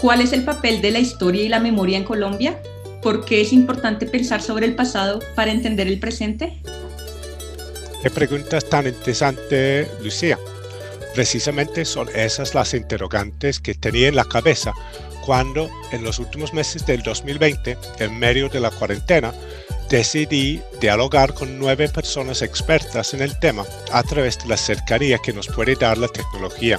¿Cuál es el papel de la historia y la memoria en Colombia? ¿Por qué es importante pensar sobre el pasado para entender el presente? Qué preguntas tan interesantes, Lucía. Precisamente son esas las interrogantes que tenía en la cabeza cuando en los últimos meses del 2020, en medio de la cuarentena, decidí dialogar con nueve personas expertas en el tema a través de la cercanía que nos puede dar la tecnología.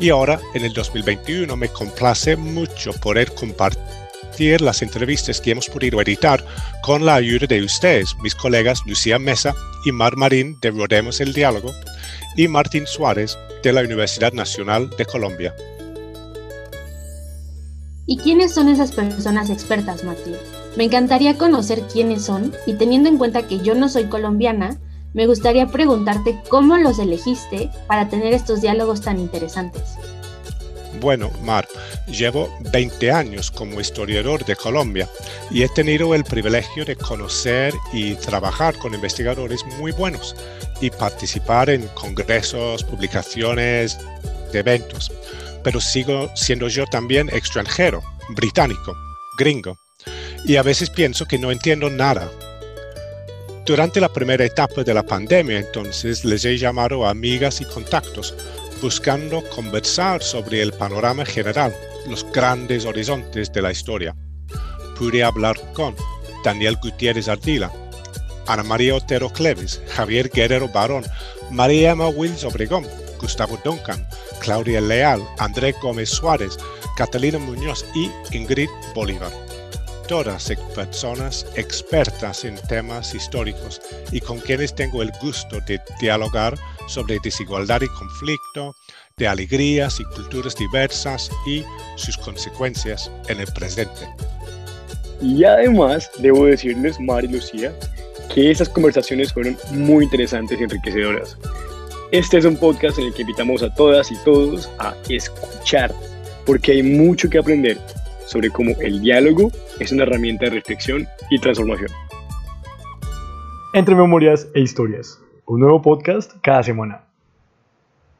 Y ahora, en el 2021, me complace mucho poder compartir las entrevistas que hemos podido editar con la ayuda de ustedes, mis colegas Lucía Mesa y Mar Marín de Rodemos el Diálogo y Martín Suárez de la Universidad Nacional de Colombia. ¿Y quiénes son esas personas expertas, Martín? Me encantaría conocer quiénes son y teniendo en cuenta que yo no soy colombiana, me gustaría preguntarte cómo los elegiste para tener estos diálogos tan interesantes. Bueno, Mar, llevo 20 años como historiador de Colombia y he tenido el privilegio de conocer y trabajar con investigadores muy buenos y participar en congresos, publicaciones, eventos. Pero sigo siendo yo también extranjero, británico, gringo, y a veces pienso que no entiendo nada. Durante la primera etapa de la pandemia, entonces, les he llamado a amigas y contactos buscando conversar sobre el panorama general, los grandes horizontes de la historia. Pude hablar con Daniel Gutiérrez Ardila, Ana María Otero Cleves, Javier Guerrero Barón, María Emma Wills Obregón, Gustavo Duncan, Claudia Leal, André Gómez Suárez, Catalina Muñoz y Ingrid Bolívar. Todas personas expertas en temas históricos y con quienes tengo el gusto de dialogar sobre desigualdad y conflicto, de alegrías y culturas diversas y sus consecuencias en el presente. Y además, debo decirles, Mari Lucía, que esas conversaciones fueron muy interesantes y enriquecedoras. Este es un podcast en el que invitamos a todas y todos a escuchar, porque hay mucho que aprender sobre cómo el diálogo es una herramienta de reflexión y transformación. Entre memorias e historias un nuevo podcast cada semana.